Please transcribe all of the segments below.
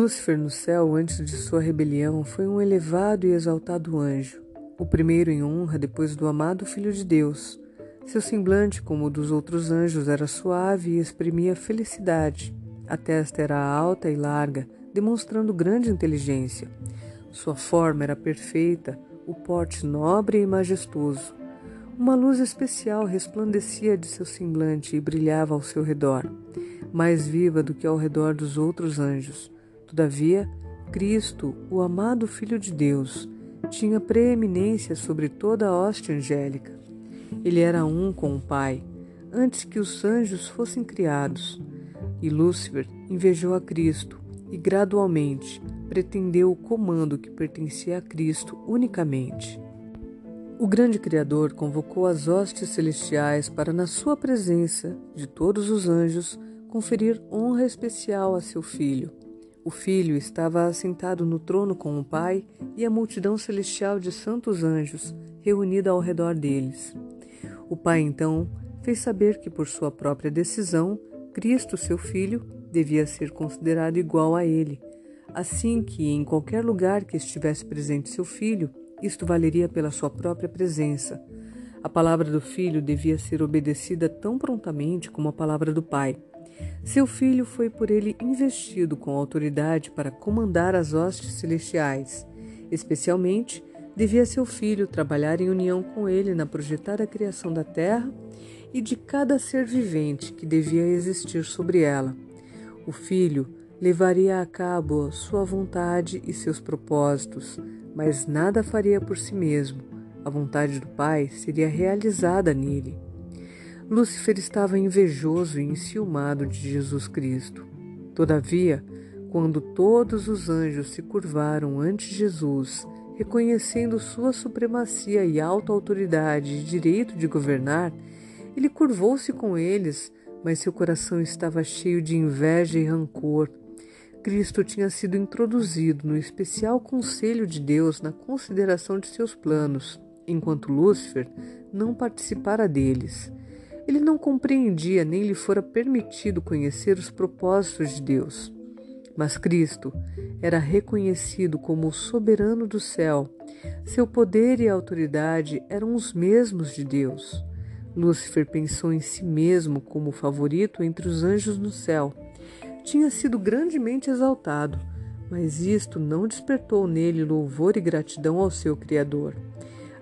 Lúcifer no céu, antes de sua rebelião, foi um elevado e exaltado anjo, o primeiro em honra depois do amado Filho de Deus. Seu semblante, como o dos outros anjos, era suave e exprimia felicidade. A testa era alta e larga, demonstrando grande inteligência. Sua forma era perfeita, o porte nobre e majestoso. Uma luz especial resplandecia de seu semblante e brilhava ao seu redor, mais viva do que ao redor dos outros anjos. Todavia, Cristo, o amado Filho de Deus, tinha preeminência sobre toda a hoste angélica. Ele era um com o Pai, antes que os anjos fossem criados. E Lúcifer invejou a Cristo e, gradualmente, pretendeu o comando que pertencia a Cristo unicamente. O grande Criador convocou as hostes celestiais para, na sua presença de todos os anjos, conferir honra especial a seu filho. O filho estava assentado no trono com o Pai e a multidão celestial de santos anjos reunida ao redor deles. O pai então fez saber que, por sua própria decisão, Cristo, seu filho, devia ser considerado igual a ele, assim que, em qualquer lugar que estivesse presente seu filho, isto valeria pela sua própria presença. A palavra do filho devia ser obedecida tão prontamente como a palavra do pai. Seu filho foi por ele investido com autoridade para comandar as hostes celestiais, especialmente devia seu filho trabalhar em união com ele na projetada criação da terra e de cada ser vivente que devia existir sobre ela. O filho levaria a cabo sua vontade e seus propósitos, mas nada faria por si mesmo. A vontade do Pai seria realizada nele. Lúcifer estava invejoso e enciumado de Jesus Cristo. Todavia, quando todos os anjos se curvaram ante Jesus reconhecendo sua supremacia e alta autoridade e direito de governar, ele curvou-se com eles, mas seu coração estava cheio de inveja e rancor. Cristo tinha sido introduzido no especial conselho de Deus na consideração de seus planos, enquanto Lúcifer não participara deles. Ele não compreendia nem lhe fora permitido conhecer os propósitos de Deus. Mas Cristo era reconhecido como o soberano do céu. Seu poder e autoridade eram os mesmos de Deus. Lúcifer pensou em si mesmo como favorito entre os anjos no céu. Tinha sido grandemente exaltado, mas isto não despertou nele louvor e gratidão ao seu Criador.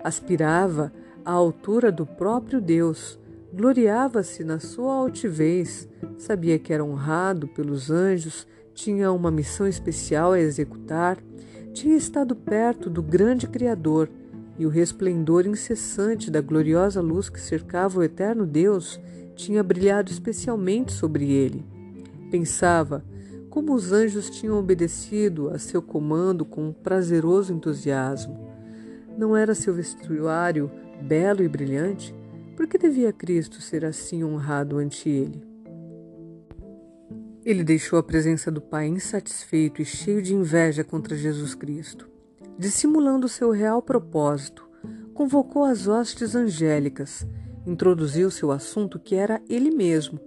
Aspirava à altura do próprio Deus, gloriava-se na sua altivez, sabia que era honrado pelos anjos tinha uma missão especial a executar, tinha estado perto do grande Criador e o resplendor incessante da gloriosa luz que cercava o eterno Deus tinha brilhado especialmente sobre ele. Pensava como os anjos tinham obedecido a seu comando com um prazeroso entusiasmo. Não era seu vestuário belo e brilhante? Por que devia Cristo ser assim honrado ante ele? Ele deixou a presença do Pai insatisfeito e cheio de inveja contra Jesus Cristo. Dissimulando seu real propósito, convocou as hostes angélicas, introduziu seu assunto que era ele mesmo.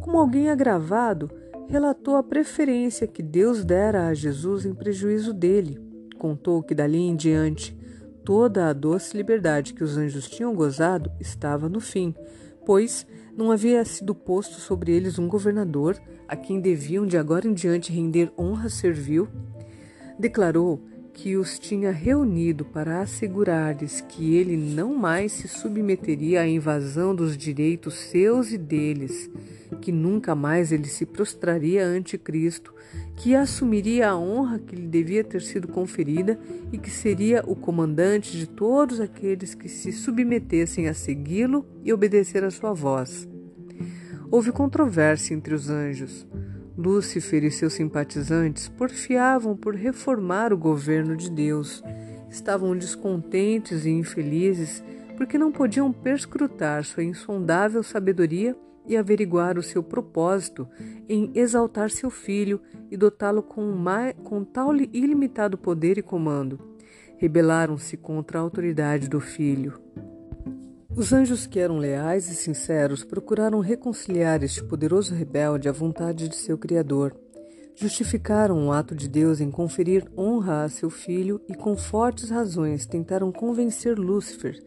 Como alguém agravado, relatou a preferência que Deus dera a Jesus em prejuízo dele. Contou que dali em diante toda a doce liberdade que os anjos tinham gozado estava no fim, pois não havia sido posto sobre eles um governador a quem deviam de agora em diante render honra servil, declarou que os tinha reunido para assegurar-lhes que ele não mais se submeteria à invasão dos direitos seus e deles, que nunca mais ele se prostraria ante Cristo, que assumiria a honra que lhe devia ter sido conferida e que seria o comandante de todos aqueles que se submetessem a segui-lo e obedecer à sua voz. Houve controvérsia entre os anjos. Lúcifer e seus simpatizantes porfiavam por reformar o governo de Deus. Estavam descontentes e infelizes porque não podiam perscrutar sua insondável sabedoria e averiguar o seu propósito em exaltar seu filho e dotá-lo com, com tal ilimitado poder e comando. Rebelaram-se contra a autoridade do filho. Os anjos que eram leais e sinceros procuraram reconciliar este poderoso rebelde à vontade de seu Criador. Justificaram o ato de Deus em conferir honra a seu filho e, com fortes razões, tentaram convencer Lúcifer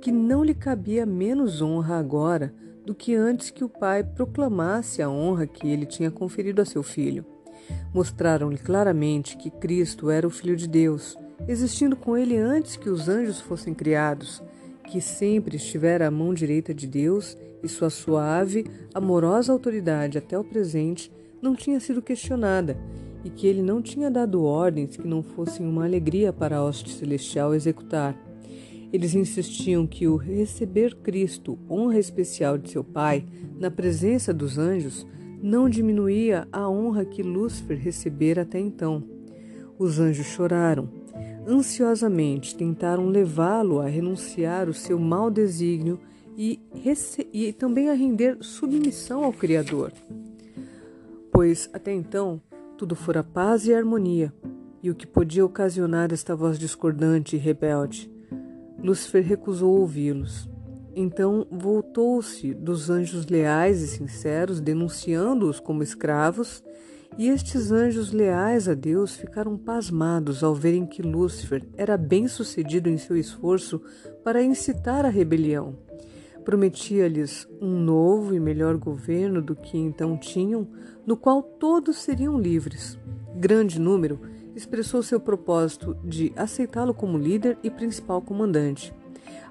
que não lhe cabia menos honra agora do que antes que o pai proclamasse a honra que ele tinha conferido a seu filho. Mostraram-lhe claramente que Cristo era o Filho de Deus, existindo com ele antes que os anjos fossem criados, que sempre estivera à mão direita de Deus e sua suave, amorosa autoridade até o presente não tinha sido questionada e que ele não tinha dado ordens que não fossem uma alegria para a hoste celestial executar. Eles insistiam que o receber Cristo, honra especial de seu Pai, na presença dos anjos, não diminuía a honra que Lúcifer recebera até então. Os anjos choraram. Ansiosamente tentaram levá-lo a renunciar o seu mau desígnio e, e também a render submissão ao Criador pois até então tudo fora paz e harmonia, e o que podia ocasionar esta voz discordante e rebelde. Lúcifer recusou ouvi-los. Então voltou-se dos anjos leais e sinceros, denunciando-os como escravos, e estes anjos leais a Deus ficaram pasmados ao verem que Lúcifer era bem-sucedido em seu esforço para incitar a rebelião. Prometia-lhes um novo e melhor governo do que então tinham, no qual todos seriam livres. Grande número expressou seu propósito de aceitá-lo como líder e principal comandante.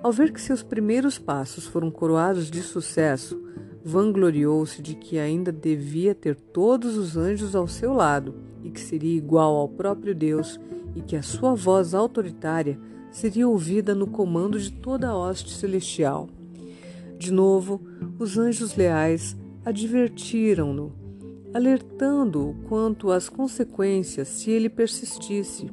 Ao ver que seus primeiros passos foram coroados de sucesso, vangloriou-se de que ainda devia ter todos os anjos ao seu lado e que seria igual ao próprio Deus e que a sua voz autoritária seria ouvida no comando de toda a hoste celestial. De novo, os anjos leais advertiram-no alertando-o quanto às consequências se ele persistisse,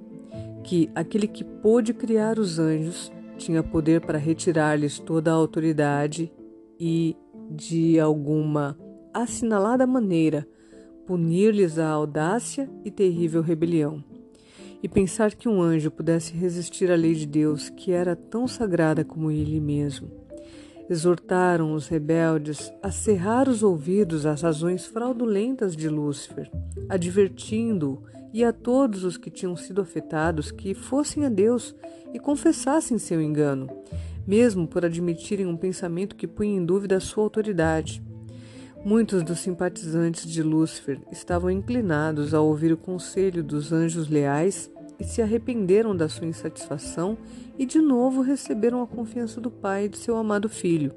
que aquele que pôde criar os anjos tinha poder para retirar-lhes toda a autoridade e, de alguma assinalada maneira, punir-lhes a audácia e terrível rebelião. E pensar que um anjo pudesse resistir à lei de Deus, que era tão sagrada como ele mesmo exortaram os rebeldes a cerrar os ouvidos às razões fraudulentas de Lúcifer, advertindo-o e a todos os que tinham sido afetados que fossem a Deus e confessassem seu engano, mesmo por admitirem um pensamento que punha em dúvida a sua autoridade. Muitos dos simpatizantes de Lúcifer estavam inclinados a ouvir o conselho dos anjos leais e se arrependeram da sua insatisfação e de novo receberam a confiança do pai e de seu amado filho.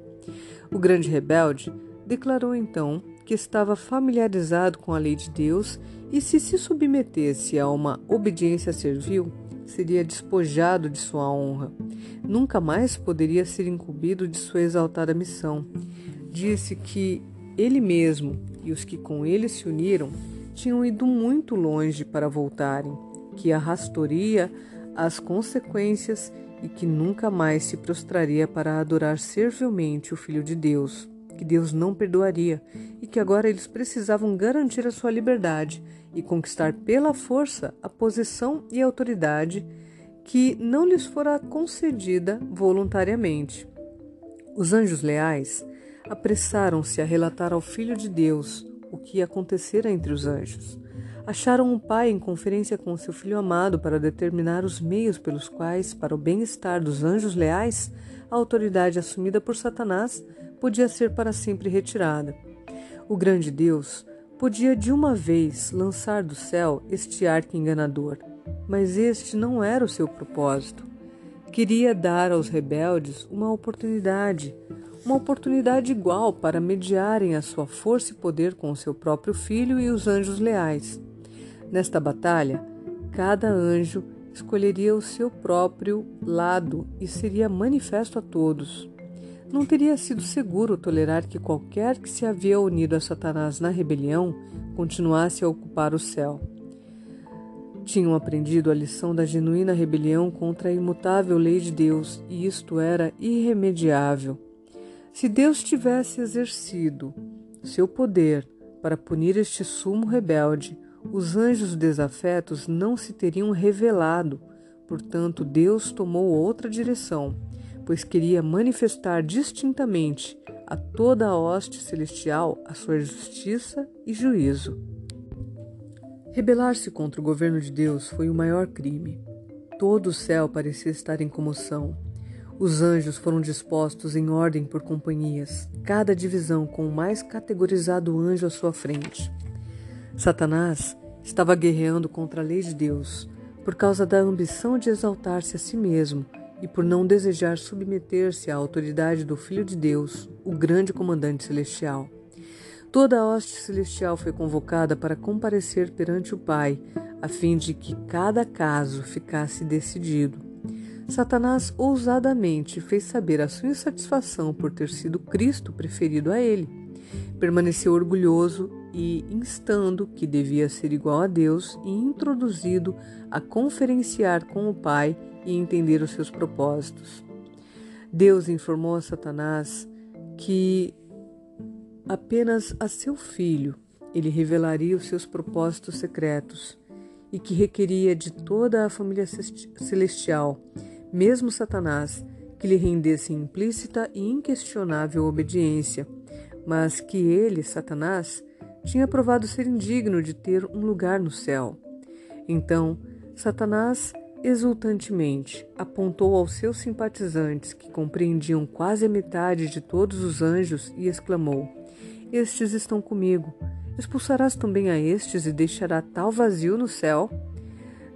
O grande rebelde declarou então que estava familiarizado com a lei de Deus e se se submetesse a uma obediência servil, seria despojado de sua honra. Nunca mais poderia ser incumbido de sua exaltada missão. Disse que ele mesmo e os que com ele se uniram tinham ido muito longe para voltarem que arrastoria as consequências e que nunca mais se prostraria para adorar servilmente o Filho de Deus, que Deus não perdoaria e que agora eles precisavam garantir a sua liberdade e conquistar pela força a posição e autoridade que não lhes fora concedida voluntariamente. Os anjos leais apressaram-se a relatar ao Filho de Deus o que acontecera entre os anjos acharam um pai em conferência com seu filho amado para determinar os meios pelos quais, para o bem-estar dos anjos leais, a autoridade assumida por Satanás podia ser para sempre retirada. O grande Deus podia de uma vez lançar do céu este arco enganador, mas este não era o seu propósito. Queria dar aos rebeldes uma oportunidade, uma oportunidade igual para mediarem a sua força e poder com o seu próprio filho e os anjos leais. Nesta batalha, cada anjo escolheria o seu próprio lado e seria manifesto a todos. Não teria sido seguro tolerar que qualquer que se havia unido a Satanás na rebelião continuasse a ocupar o céu. Tinham aprendido a lição da genuína rebelião contra a imutável lei de Deus, e isto era irremediável. Se Deus tivesse exercido seu poder para punir este sumo rebelde, os anjos desafetos não se teriam revelado, portanto, Deus tomou outra direção, pois queria manifestar distintamente a toda a hoste celestial a sua justiça e juízo. Rebelar-se contra o governo de Deus foi o maior crime. Todo o céu parecia estar em comoção. Os anjos foram dispostos em ordem por companhias, cada divisão com o mais categorizado anjo à sua frente. Satanás estava guerreando contra a lei de Deus por causa da ambição de exaltar-se a si mesmo e por não desejar submeter-se à autoridade do Filho de Deus, o grande comandante celestial. Toda a hoste celestial foi convocada para comparecer perante o Pai, a fim de que cada caso ficasse decidido. Satanás ousadamente fez saber a sua insatisfação por ter sido Cristo preferido a ele. Permaneceu orgulhoso e instando que devia ser igual a Deus e introduzido a conferenciar com o Pai e entender os seus propósitos. Deus informou a Satanás que Apenas a seu filho ele revelaria os seus propósitos secretos e que requeria de toda a família celestial, mesmo Satanás, que lhe rendesse implícita e inquestionável obediência, mas que ele, Satanás, tinha provado ser indigno de ter um lugar no céu. Então, Satanás exultantemente apontou aos seus simpatizantes, que compreendiam quase a metade de todos os anjos, e exclamou: estes estão comigo. Expulsarás também a estes e deixará tal vazio no céu?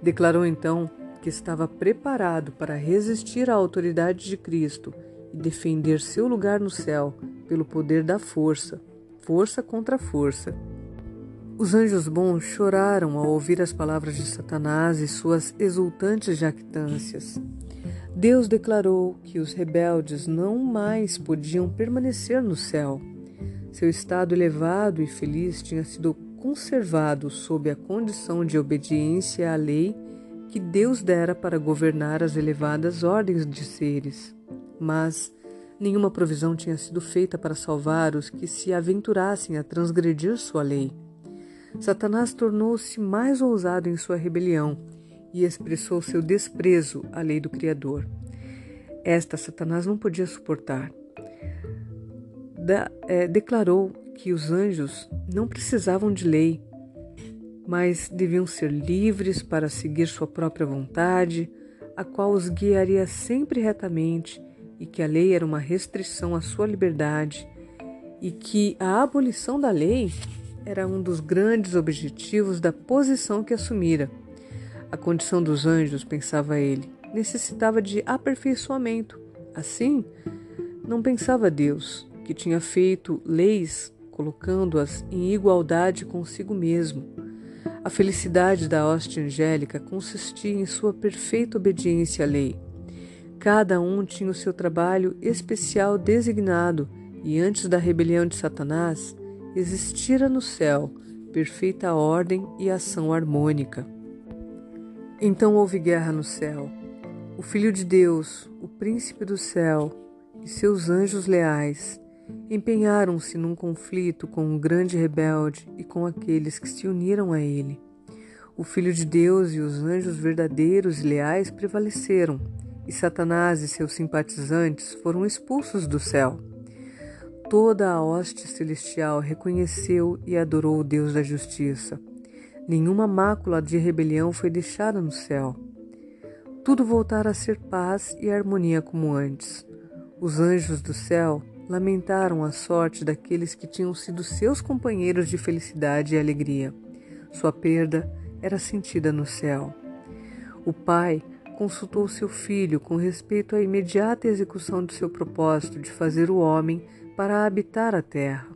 Declarou então que estava preparado para resistir à autoridade de Cristo e defender seu lugar no céu pelo poder da força, força contra força. Os anjos bons choraram ao ouvir as palavras de Satanás e suas exultantes jactâncias. Deus declarou que os rebeldes não mais podiam permanecer no céu. Seu estado elevado e feliz tinha sido conservado sob a condição de obediência à lei que Deus dera para governar as elevadas ordens de seres. Mas nenhuma provisão tinha sido feita para salvar os que se aventurassem a transgredir sua lei. Satanás tornou-se mais ousado em sua rebelião e expressou seu desprezo à lei do Criador. Esta Satanás não podia suportar da, é, declarou que os anjos não precisavam de lei, mas deviam ser livres para seguir sua própria vontade, a qual os guiaria sempre retamente, e que a lei era uma restrição à sua liberdade, e que a abolição da lei era um dos grandes objetivos da posição que assumira. A condição dos anjos, pensava ele, necessitava de aperfeiçoamento. Assim, não pensava Deus, que tinha feito leis colocando-as em igualdade consigo mesmo. A felicidade da hoste angélica consistia em sua perfeita obediência à lei. Cada um tinha o seu trabalho especial designado, e antes da rebelião de Satanás, existira no céu perfeita ordem e ação harmônica. Então houve guerra no céu. O Filho de Deus, o Príncipe do céu, e seus anjos leais empenharam-se num conflito com um grande rebelde e com aqueles que se uniram a ele. O Filho de Deus e os anjos verdadeiros e leais prevaleceram, e Satanás e seus simpatizantes foram expulsos do céu. Toda a hoste celestial reconheceu e adorou o Deus da justiça. Nenhuma mácula de rebelião foi deixada no céu. Tudo voltara a ser paz e harmonia como antes. Os anjos do céu lamentaram a sorte daqueles que tinham sido seus companheiros de felicidade e alegria. Sua perda era sentida no céu. O pai consultou seu filho com respeito à imediata execução de seu propósito de fazer o homem para habitar a terra.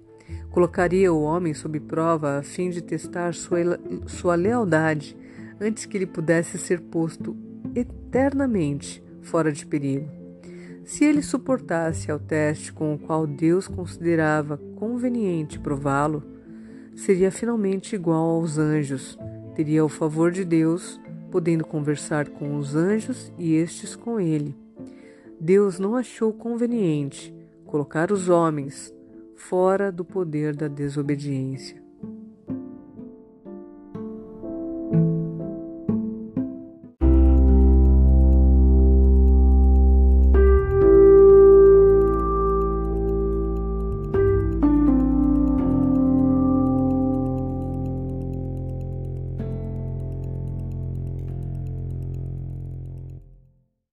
Colocaria o homem sob prova a fim de testar sua, sua lealdade antes que ele pudesse ser posto eternamente fora de perigo. Se ele suportasse ao teste com o qual Deus considerava conveniente prová-lo, seria finalmente igual aos anjos, teria o favor de Deus, podendo conversar com os anjos e estes com ele. Deus não achou conveniente colocar os homens fora do poder da desobediência.